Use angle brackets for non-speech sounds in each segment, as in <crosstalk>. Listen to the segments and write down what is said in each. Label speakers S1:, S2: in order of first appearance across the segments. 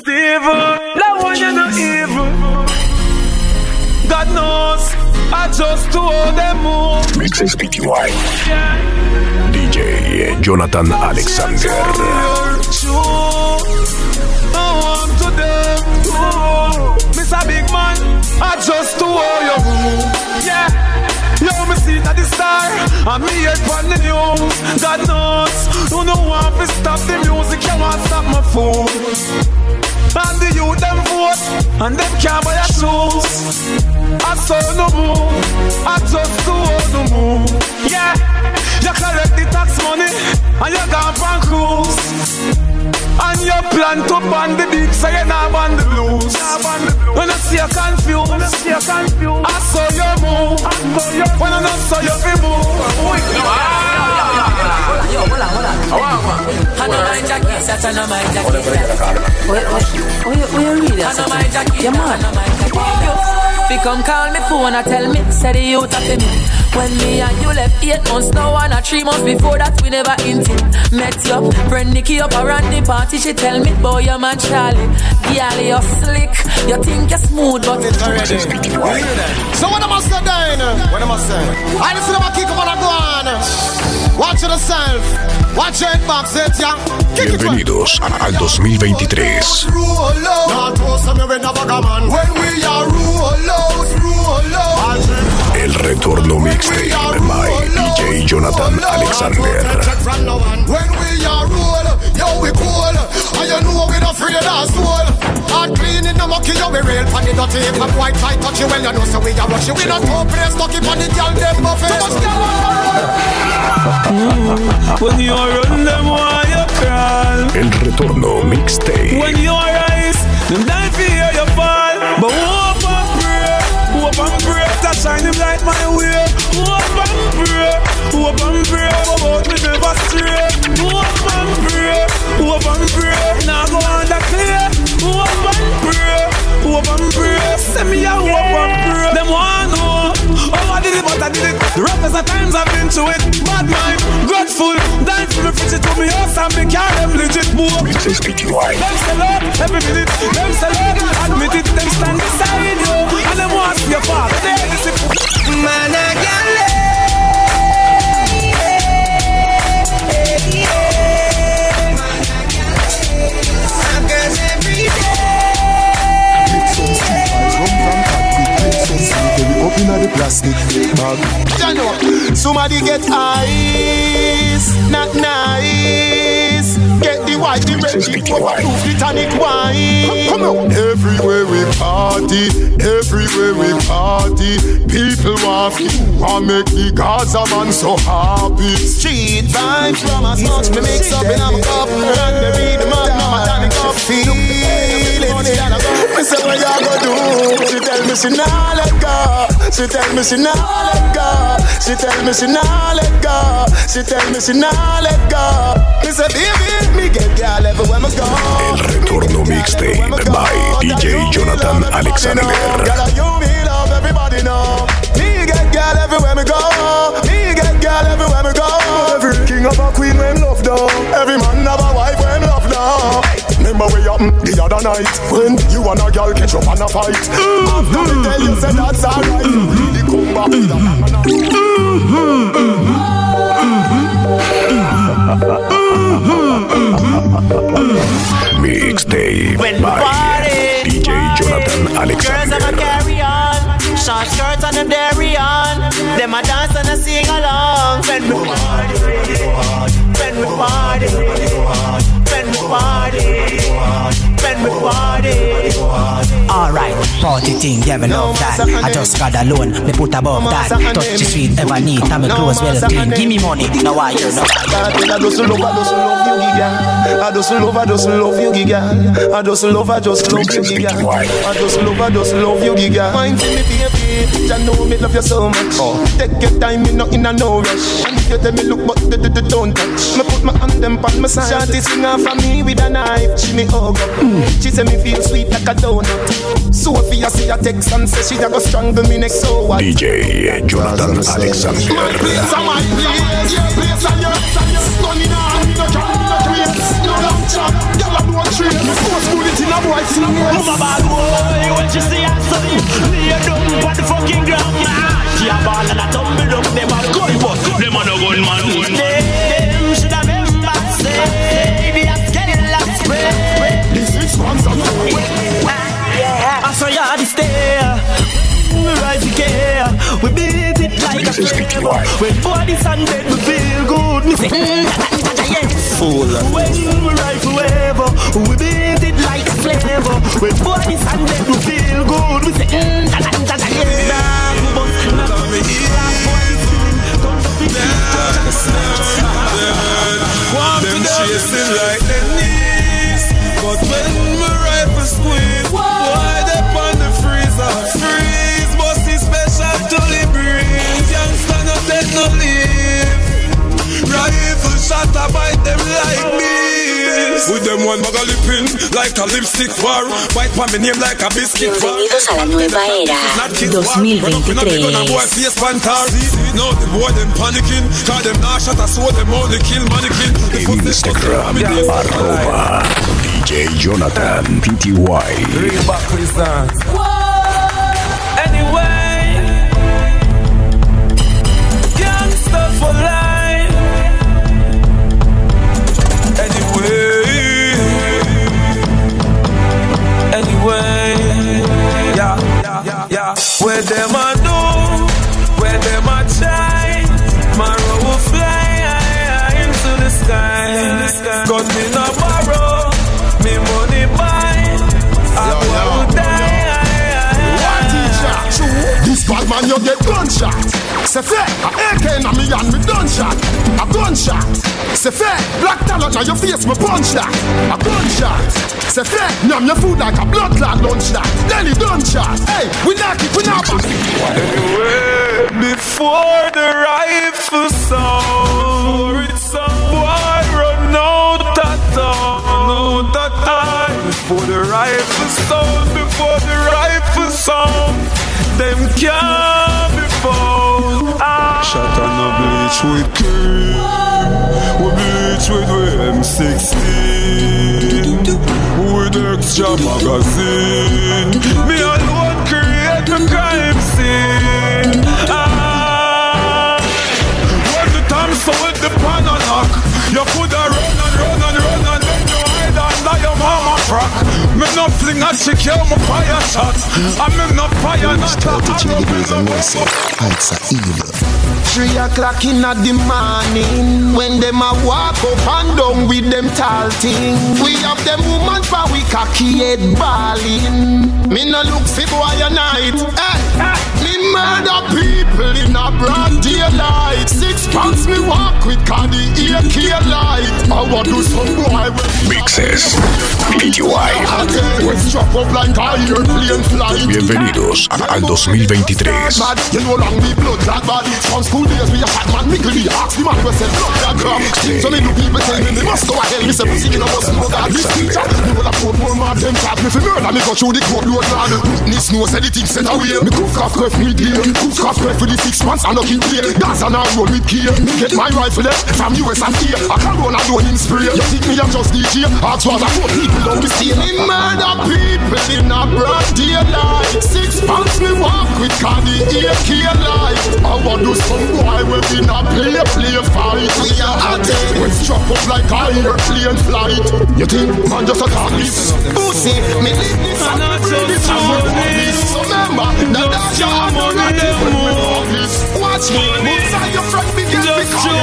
S1: Evil, that one you know evil. God knows, I just to hold them move.
S2: Mixes PTY. DJ Jonathan Alexander.
S1: I'm to them. Mr. Big Man, I just to hold your room. Yeah. Yo, me see that the star And me head on the news God knows Who no want to stop the music You want stop my food And the youth them vote And them can't buy a shoes I saw no move I just do all no move Yeah You collect the tax money And you gone on cruise and you plan to ban the beat, so you're not ban the blues. When I see you confused, when I saw your move. When I not saw you be move. Ah.
S3: Yo, hold on, hold on. I know my jacket, that's I know my jacket. Wait, wait, wait, wait, you? I know my yeah, man. My. Fi come call me phone and tell me, say the youth of me. When me and you left eight months now and a three months before that we never hinted. Met you, friend Nikki up around the party, she tell me, boy, your man Charlie. Girl, you're slick, you think you're smooth, but it's already.
S4: So what am I saying? What am I saying? I just them a kick up on a go on. Watch yourself. Watch your box it, yeah.
S2: Bienvenidos al 2023.
S4: When we are rule out, rule out.
S2: El retorno mixtape by DJ Jonathan Alexander.
S4: We real pan the dirty. If a white tight touch you well, you know so we are rush you. We not two place, stuck it on the girl them buffet. Too much girl.
S1: Mm, when you run them, why you crawl?
S2: El retorno mixtape.
S1: When you rise, them die fear you fall, but hope and pray, hope and pray shine him light my way. Hope and pray, hope and pray. About me never stray. Hope and pray, hope and pray. Now go on the clear. Hope and pray, hope and pray. Send me a hope and pray. Them want know how I did it, but I did it. The roughest of times I've been to it. Bad mind, grateful. Die for me, fix it to me house and me car. Them legit move.
S2: Mixes PTY.
S1: Them sell out every minute. Them sell out. Admit it. Them stand beside you. And them want to see your father. Man,
S4: Somebody get ice, not nice. Get the white, the red, the tonic wine. Come on. Everywhere we party, everywhere we party. People want you, want make the Gaza man so happy. Street vibes from a smoke, me mix up in a cup. And the beat, the man, mama, tonic up. Feel it. Me say what you go do? She tell me she nah let go. She tell me she nah let go. She tell me she nah let go. She tell me she nah let go. Me say baby, me get girl everywhere me go.
S2: El retorno mixtape by DJ Jonathan Alexander.
S4: Remember we happened the other night when you and a girl catch up and a fight. After me mm-hmm. tell you say that's alright, mm-hmm. really come back with a mm-hmm.
S2: Mixtape by DJ Jonathan Alexander.
S5: Girls, I'ma carry on. Short skirts and them dairy on. Them a dance and a sing along. When we party, when we party, when we party when we party.
S3: Alright, party thing, yeah, me love that. I just got alone, me put above that. Touch the sweet, ever neat, and me clothes well clean. Give me money, now I hear no.
S4: I just love, I just love you, giga. I just love, I just love you, giga. I just love, I just love you, giga. I just love, I just love you, giga. Mind me, baby, I know me love you so much. Oh. Take your time, me not in a no rush. And if you tell me look, but don't touch. Me put my hand them on my side. Shawty sing off for me with a knife. She me hug up. Mm. She say me feel sweet like a donut. Sophia see a text and say she a go strangle me next. So what?
S2: DJ Jonathan Alexander.
S4: My place and my place, your place and your place and your gun in hand. No can no trace, no long chat. Girl a blow trace. Force bullet in
S6: a boy see
S5: Mama bad boy, when she see her son Lay down on the fucking ground She a ball and a tumble down Them a gun but them a no gun
S6: six months of
S5: I saw ya the stair Rise again We it like a flame When on dead we feel good Me say yes When we ride forever We beat it like a flavor When body's dead we feel good We say yes Nah, nah, Don't
S1: Want them chasing like the knees. But when my rifle squeeze Boy, they on the freezer? Freeze, but it's special to the breeze Youngster no take no leave Rifle shot a bite them like bees With them one bag of lipping Like a lipstick war. Bite for me name like a biscuit war.
S7: Bienvenidos a la nueva era
S1: Not kids war. Run up in a big gun and boy
S7: 2023.
S1: face pantar No, the boy them panicking. Cause them not shot a sword Them only kill mannequin. The
S2: En
S1: foot is cut
S2: Instagram,
S1: them, I'm a
S2: arroba DJ Jonathan PTY.
S1: Anyway, Where them a do, where them a try, my road will fly high into the sky. Cause me no borrow, me money buy, I will die.
S6: This bad man you get gunshot. C'est fait, a AK na me hand me done shot A gunshot C'est fait, black talent na your face me punch that. A gunshot C'est fait, nyam your food like a blood clot lunch that. Then he done shot. Hey, we knock it, we not back
S1: Anyway, before the rifle sound, boy run out of town, out of time. Before the rifle sound, before the rifle sound, them can't be found. Ah. Shot on a bleach with 16 With extra magazine. No fling a chick, you my fire shot. I me no fire not
S8: Strategy the Blaze. Heights are evil.
S6: Three o'clock in the morning When them a walk up and down with them tall thing We have them woman for we cocky head balling Me no look fi boy a night hey, Me murder people in a broad daylight Six pants me walk with cause the AK light I want do some boy with
S2: Mixes PTY.
S6: Again, strap up like a airplane flight
S2: Bienvenidos al 2023.
S6: Mad, you know long me blood that bad From school days we a fat man Mickle me ask the man we say blood that gram So me do people tell me me must go a hell Me say pussy in a bus no God This teacher, me will a put more mad Them talk me fi murder me go through the court load man Witness know say the thing set away Me cook off cref me deal Cook off cref for the six months and looking clear Dance and I roll with gear Get my rifle left from US and here I can run alone in spray You think me I'm just DJ Ask what I put people down the stay Me murder people in a broad daylight. Six months me walk with cause the AK light. I want do some boy we be not play play fight. We are hot We strap up like a airplane flight. You think man just a talk this? Pussy me live this and I breathe this and we want this? So remember that that's your money them this. Watch me. Moves on your front me get me
S1: Just show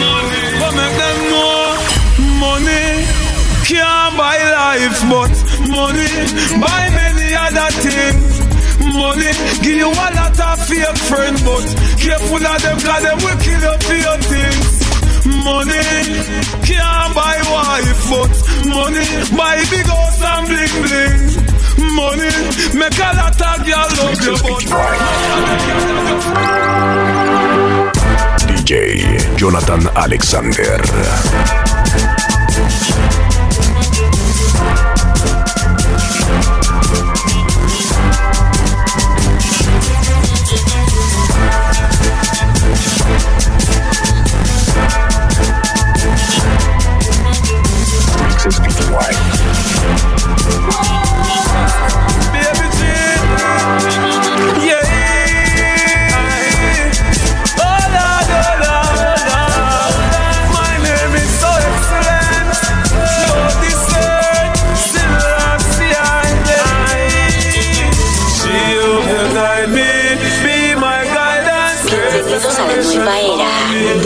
S1: money, but make them know money can't buy life, but money buy many other things. Money give you a lot of fake friends, but careful of them, cause them will kill you for things. Money can't buy wife, but money buy big house and bling bling. Money make a lot of girl love you, but
S2: DJ Jonathan Alexander.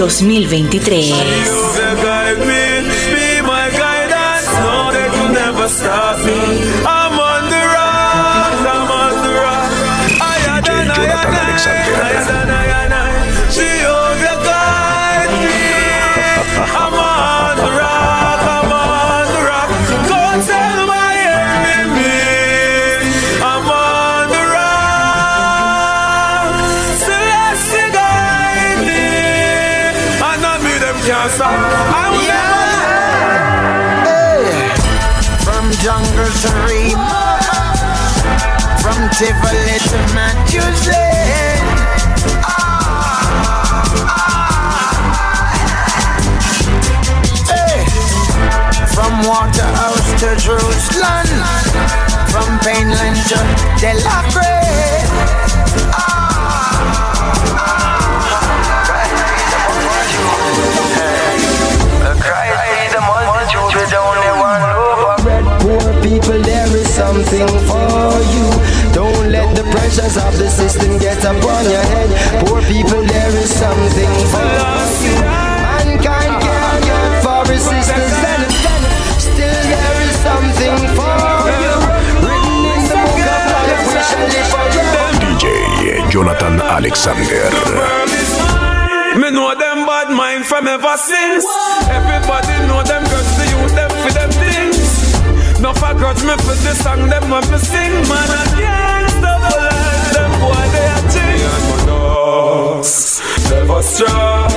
S9: 2023.
S5: Chevrolet Little my Tuesday. Ah, ah. From Waterhouse to Jerusalem, from Painland to
S7: Delacroix. Ah. Let the pressures of the system get upon your head. Poor people, there is something for you. Mankind can't get for his sisters and still there is something for you. Written in the book of life, we shall live forever.
S2: DJ Jonathan Alexander.
S1: Me know them bad mind from ever since. Everybody know them girls, the youth, them for them things. No for grudge me for the song, them want me sing. Man, I boy, they are ting. And my dogs, never strong.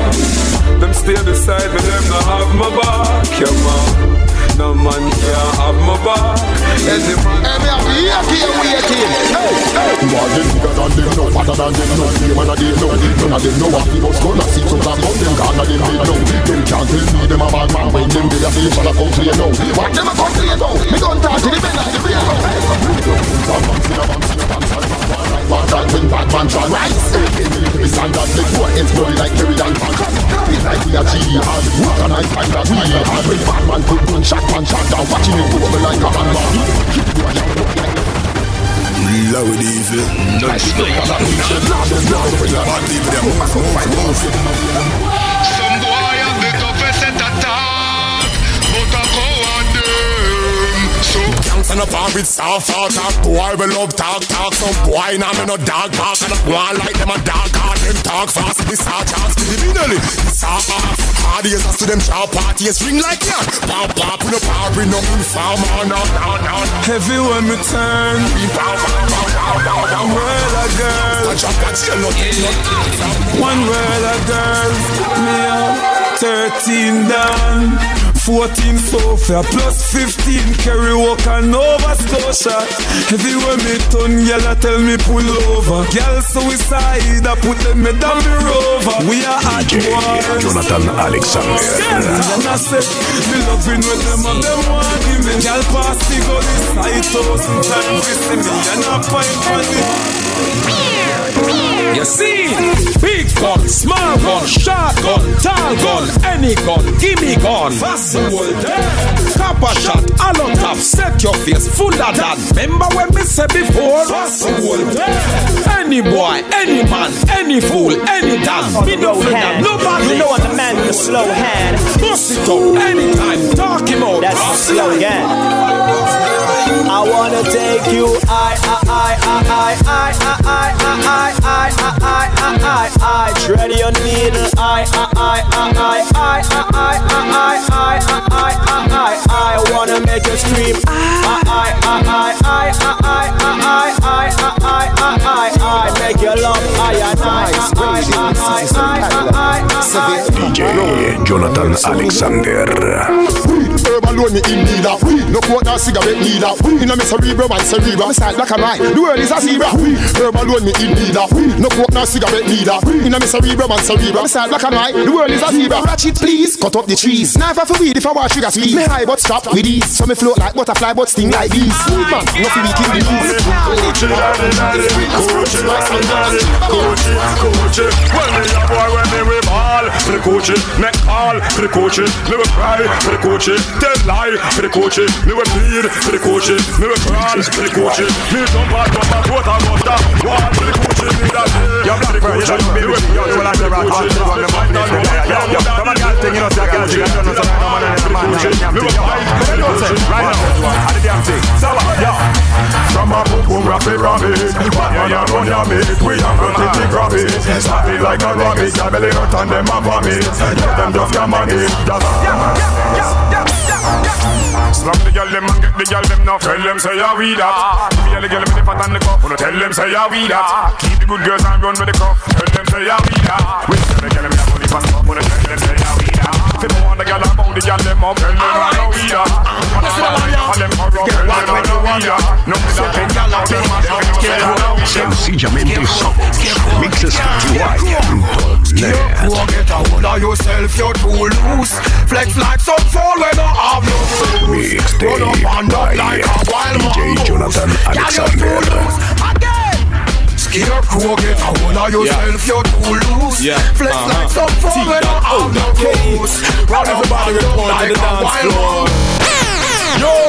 S1: Them stay beside me, them not have my back. Yeah, man. No man can have my back. Any man.
S6: Hey, me have here, here, wait here. Hey, hey. You them bigger than them, no fatter than them, no man of them, no. None of them know what bus gonna see to black on them, gone of them they. Them can't them a bad man when them they a say shall a complain now. What them a complain now? Me don't talk the men of the now. Hey, man, Bad man when bad man try rise. Every standard, make four ends bloody like Kerry and Pan. It's like we are jihad. What a nice time that we had. When bad man put one shot, one shot down, watching it over like a man. Keep going down, go like
S2: Low it evil. Nice.
S10: Some boy So
S6: Stand up and with soft talk Boy we love talk talk. Some boy now me no dog bark And I want like them a dog hard Them talk fast This a chance Criminally eh, This a off Hard ears as to them sharp parties Ring like that. Pop pop We no power We no informer oh, No no no
S1: Heavy when me turn. One world of girls.
S6: I drop that jail No no
S1: One world of girls. Me up 13 down. 14 Sophia plus 15 Kerry Walker Nova Scotia. Everywhere me turn, girl I tell me pull over. Girl suicide, I put them me down the rover. We are hot
S2: DJ
S1: boys.
S2: Jonathan Alexander.
S1: And I say, me loving when them and them want give me Girl pass the go this side thousand times We see me and I find money You see, big gun, small gun, short gun, tall gun, any gun, gimme gun Fast Copper shot, hollow top, set your face full of that Remember when me said before? Fast Any boy, any man, any fool, any damn Me no friend nobody
S5: You know I'm the man with the slow hand.
S1: Bust it up anytime, talk him out.
S5: That's the slogan. I wanna take you I I I I I I I I I I I I I tread your needle I I I I I I I I I I I I I wanna make you scream I I I I I I I I I I I make you love I I I I I I I I
S2: DJ Jonathan Alexander.
S6: Herb alone me in need of weed. No quote nor cigarette neither. In a me cerebrum and cerebrum, me side black and white. The world is a zebra. Herb alone me in need of weed. No cigarette neither. In a me cerebrum and cerebrum, me side black and white. The world is a zebra. Ratchet please, cut up the trees. Knife for weed if I want sugar sweet. Me high but strap with ease. So me float like butterfly but sting like bees. Smooth man, nothing we kill the bees.
S10: Coochie, coochie, when me a boy when me we ball, the coochie
S11: coachy, make call for the coachy, me will cry for the coachy, tell lie for the coachy, me will plead for the coachy, me will crawl the coachy, me jump out of my throat and bust wall for the coachy, me that day. You're bloody coachy, me will plead for the coachy, me will fight for the coachy, me will fight for the coachy, right now, I the damn thing, so yeah. From a boom boom rapid rabbit, Batman and run your mate, we are gonna take rabbit. Stop it like a rabbit, your belly hurt and them a vomit. Tell them just come on it, Slap the girl them and get the girl them now. Tell them say ya we that. Give me the girl with the fat and the cup. Wanna tell them say ya we that. Keep the good girls and run with the cup. Tell them say ya we that. We tell the girl them ya money fast. Wanna tell them say ya we that. If you don't want the girl I'm the girl them up. Tell them I know we that. And them corrupt. Tell them I know we that. No me that think girl out them them I know we that.
S2: Sencillamente somos Mixes
S1: Get a hold of yourself, you're too loose. Flex like some fall when I have no up and up like
S2: DJ Jonathan Alexander.
S1: Scarecrow, get a hold of yourself, you're too loose.
S12: Yeah.
S1: Flex
S12: Uh-huh.
S1: like some fall when I have no shoes. Run up
S12: Everybody
S1: up
S12: report to the dance floor.
S1: Yo!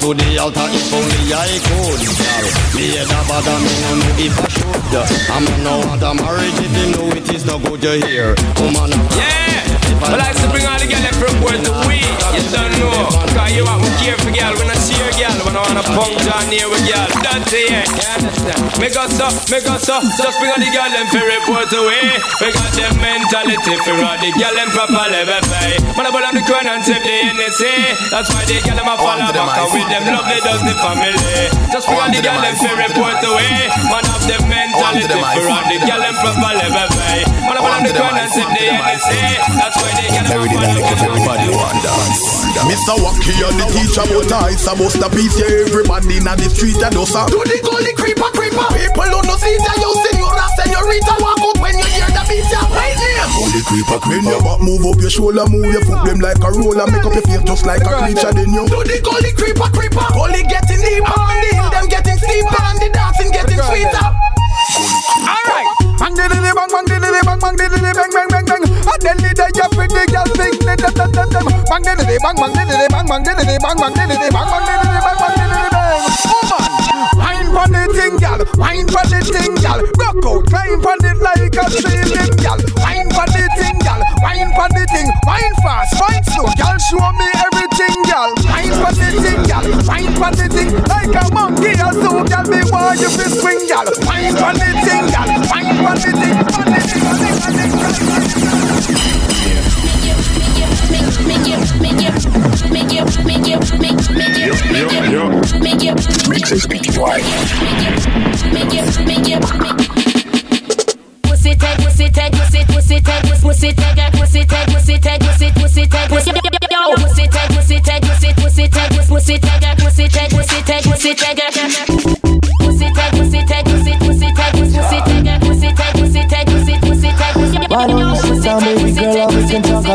S13: To the altar if only I could, girl. Me head a bad and no know if I should. I'm no want a marriage if you know it is no good to hear. Woman,
S12: Yeah, I like to bring all the girls from where to we. You don't know, cause you want to care for girl. When I see a girl, when I wanna punk down near with girl. That's it, yeah. You understand? Make us up, make us up. Just bring all the girl them for report away. We got them mentality for all the girl them proper level pay. Man, I put on the crown and tip the NSA. That's why the girl them a follow back and with them love they does the family. Just bring all the girl them for report away. Man, have them mentality for all the girl them proper level pay. Man, I put on the crown and tip the NSA. That's why the girl them a follow back and with them love they does the family.
S14: Mr. Wacky and the teacher but I supposed to be here everybody in the street and us Do the gully creeper creeper People who no see that you senora senorita walk out when you hear the beat ya right name Gully creeper creeper your back move up your shoulder move your foot them like a roller Make up your face just like a creature then you Do the gully creeper creeper Gully getting deeper and the hill them getting steeper and the dancing getting sweeter
S1: Alright. Bang diddly bang bang diddly bang bang diddly bang bang bang bang. A deadly day you pretty girl sing let them them them them. Bang diddly bang bang diddly bang bang diddly bang bang diddly bang bang diddly bang bang diddly bang. Woman, wine pon the thing, gal. Wine pon the thing, gal. Rock out, climb pon it like a ceiling, gal. Wine pon the thing, gal. Wine pon the thing. Wine fast, wine slow, gal. Show me everything, gal. Wine pon the thing, gal. Wine pon the thing like a monkey. A zoo, gal. Me want you to swing, gal. Wine pon the thing, gal. Wine pon the thing, pon the thing, pon the thing, pon the thing.
S2: Mixes PTY.
S3: Pussy tag, pussy tag, pussy, pussy tag, pussy tag, pussy tag, pussy tag, pussy, pussy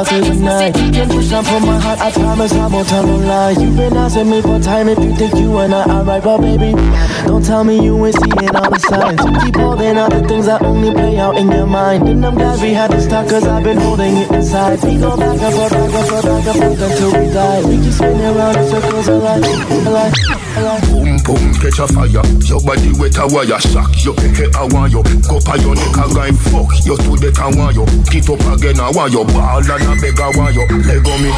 S7: through the night Can push on my heart, I promise I won't tell no lie. You've been asking me for time if you think you and I are right But baby, don't tell me you ain't seeing all the signs. You keep holding out the things that only play out in your mind. And I'm glad we had this talk cause I've been holding it inside. We go back and forth, back and forth, back and forth until we die. We keep spinning around in circles alike, alike, alike
S14: Boom, catch a fire. Your body wet a wire, shock your eke a want you. Go pa your neck a grind, fuck you Two the can want you. Get up again a
S15: want you, ball and a beg a want you. Leg on me,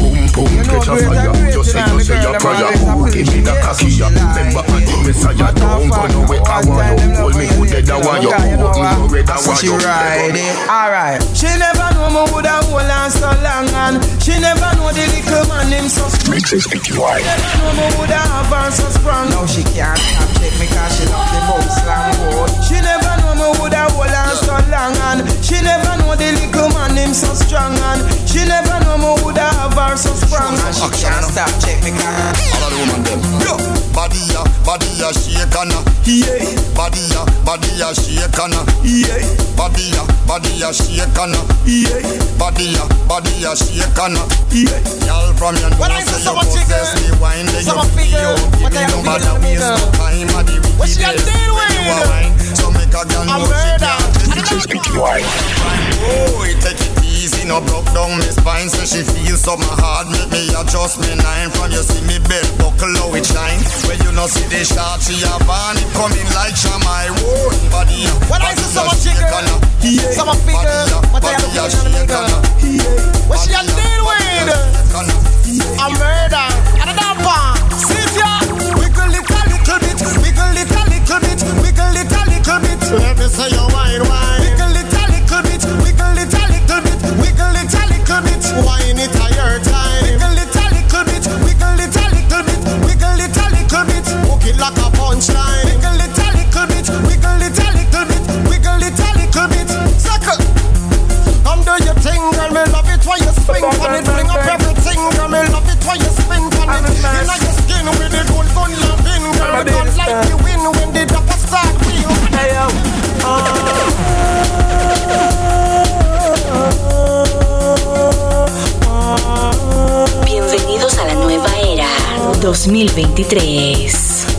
S15: boom, pum catch a fire. Just say you say your prayer, give me the kakia. Remember I the messiah, don't go no way I want you. Hold me good dead a want hold me no red a want.
S5: She ride it, alright. She never know me woulda hold on so long and she never know the little man him so.
S2: Mixes
S5: PTY. Never know me woulda have her so was. Now she can't have take me cause she love the boom slam boy. She never know me would have hold her so long and she never know the little man him so strong and she never know me would have have her so strong and she can't stop check me cause.
S13: All of the woman them. Yo, body ya, body ya shake and yeah. Body ya, body ya shake and yeah. Body ya, body ya shake and yeah. Body ya, body ya shake and yeah. girl from your nose, you possess wine, then you feel Give me no matter waste no time at the wicked
S5: What she
S13: got
S5: deal with?
S13: So make a girl know she can't. Resist Wine, boy, take it skin up broke down my spine So she feels up my heart. Make me adjust me nine. From you see me belt buckle how it shine. When you know see the shot She a van it coming like Shamai Whoa body.
S5: When I see someone chicken yeah. Someone figure But I have
S13: a
S5: feeling on uh, the nigga What she a deal with uh, A murder And a damper Sit ya Wiggle it a little bit Wiggle it a little bit Wiggle it a little bit. Let me say your wine wine. minute of your time. Wiggle it a little bit, wiggle it a little bit, wiggle it a little bit. Hook it like a punchline.
S3: 2023.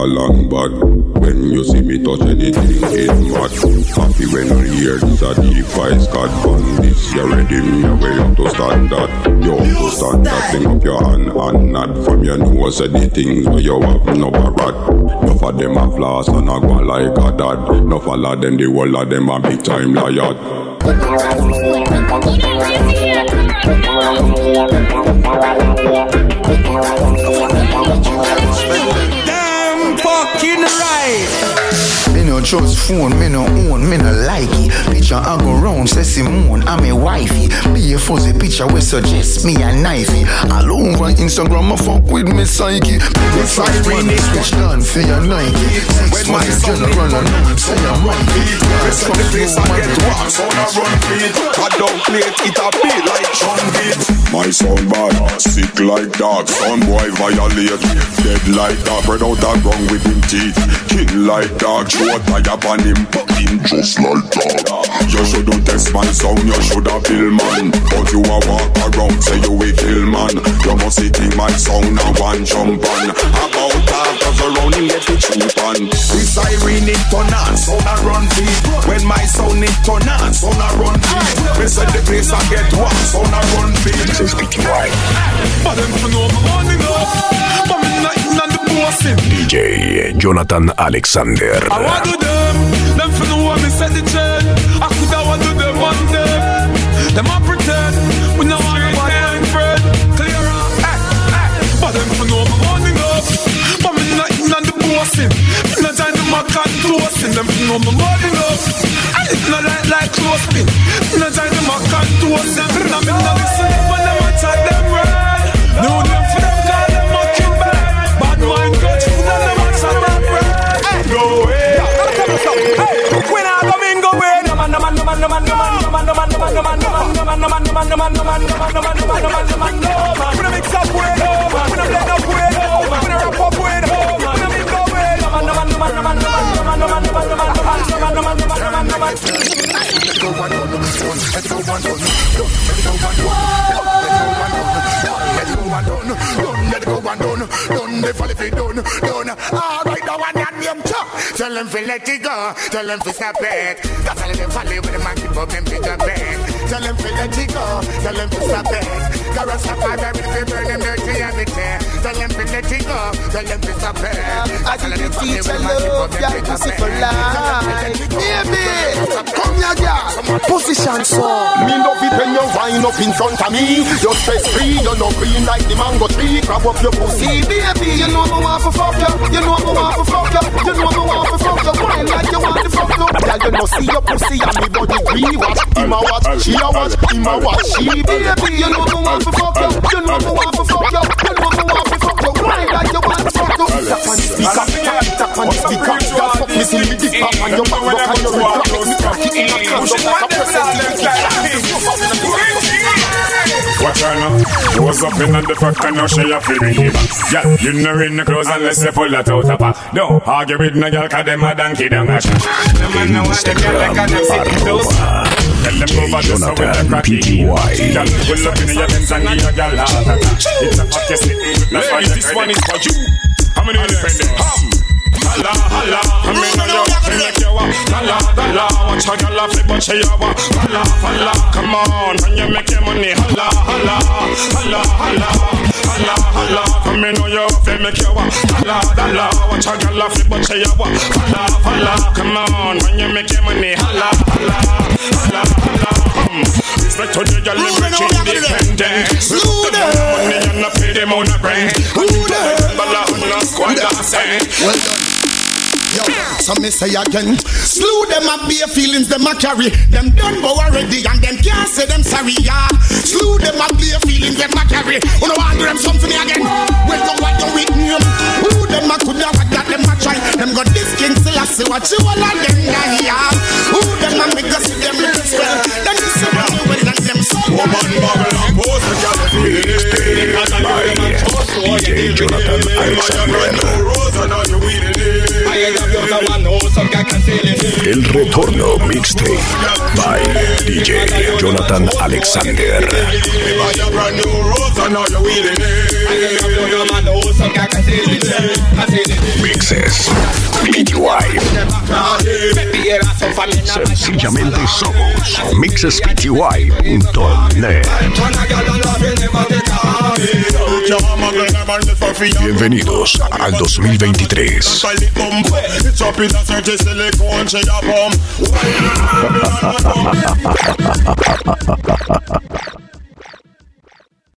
S16: metal and bad. When you see me touch anything, it mad. Happy when I hear that a D5 Scott from this. You ready? Me way up to stand that. You up to standard. Thing up your hand and not from your nose. Say the things where you have no rat. No for them a floss and a go like a dad. No for lot them the world of them a big time liar.
S5: King
S8: Ride no trust phone, me no own, me no like it. Picture I go round, say Simone, I'm a wifey. Be a fuzzy picture, we suggest me a knifey. All over Instagram, I fuck with me psyche. Me when money switch on for your Nike. Six
S11: when my
S8: general and say I'm wifey.
S11: Press on the place I get wax on a run beat. don't play, it a be like John Beat.
S16: My son bad, sick like dog. Son boy violate, dead like dog. bread out that wrong with him teeth. Kill like dog, short fire on him, fucking just like that. You shoulda test my sound, you shoulda feel man. But you a walk around, say you a kill man. You must see think my sound now one jump on. About that, of around him get the cheap on.
S11: This siren it turn on, so I run feet. When my sound it turn on, so I run feet. Me say the place I get one, so I run feet. This is BTY.
S1: But them for no money no, but me not in on the bossing.
S2: DJ Jonathan Alexander.
S1: I want to I could have want to them one day. Them a pretend. We no want I'm friend. Clear up. Eh, eh. But them for no money up. But me not in on the bossing. Me not in the mock and toasting. Them for no money up. And it's not like like close pin. Me not join the and toasting. Me not me not listen.
S5: man, no man. Don't mix up with, no man. We don't up with, no man. We don't up with, no man. No man, no man, no man, no man, no man, no man, no man, no man, no man, no man, no man, no man, no man, no man, no man.
S14: Let go and don't, never leave it, don't.
S17: Tell them to let it go. Tell them to stop it. That's all them follow with the man keep up them bigger bed. Tell them to let it go. Tell them to stop it. Cause Rastafari will be burn them dirty everything. Tell them to let it go. Tell them to stop it.
S4: I give you teacher love, yeah, pussy for life. Baby, come here, girl. Position so.
S6: Wind up in front of me. You're stress free, you're not green like the mango tree. Grab up your pussy,
S4: baby. You know me want to fuck you. You know me want to fuck you. You know me want to fuck you. Wine like you want to fuck you. Girl, you know see your pussy and me body green. Watch him a watch, she a watch, him a watch, she baby. You know me want to fuck you. You know me want to fuck you. You know me want to fuck you. Wine like you want to fuck you. Tap on the speaker, tap on the speaker. Girl, fuck me till me dick pop on your back, rock on your rib, rock me cocky in a can, just like a
S11: Watch her now. Nose up in the fuck and now she a feel me Yeah, you know in the clothes unless you pull that out a pack. Don't argue with no girl cause them a donkey down a shot. Them man know what them girl like and them sit in. Tell them over just so with the cracky Girl, pull up in your Benz and give your girl heart attack. It's a fuck you sitting. That's why this one is for you. How many independent? Hum. Holla, holla, I mean, I you make you walk. Holla, holla, watch a girl it, but she a walk. Holla, holla, come on, when you make your money. Holla, holla, holla, holla, holla, holla. I I know you it, make you walk. Holla, holla, watch a girl off but she a walk. Holla, holla, come on, when you make your money. Holla, holla, holla, holla. Um, respect to the girl, them rich independent. Slew them. Money and not pay them on the rent. Who them? Bala on the squad, that's it.
S6: Well done. Yo, so me say again, slew them up bare feelings them a carry. Them done go already and them can't say them sorry, yeah. Slew them up bare feelings them a carry. You know want them something again. Well, you what you with me? Who them a could have that them a try? Them got this king still a see what you all of them yeah, yeah. Who them a make us see them look swell? Them this is what you well and them so
S11: Woman bubble and pose the girl
S14: DJ Jonathan Alexander. El retorno mixtape by DJ Jonathan Alexander. Mixes PTY. Sencillamente somos mixespty.net. Bienvenidos al 2023. <laughs>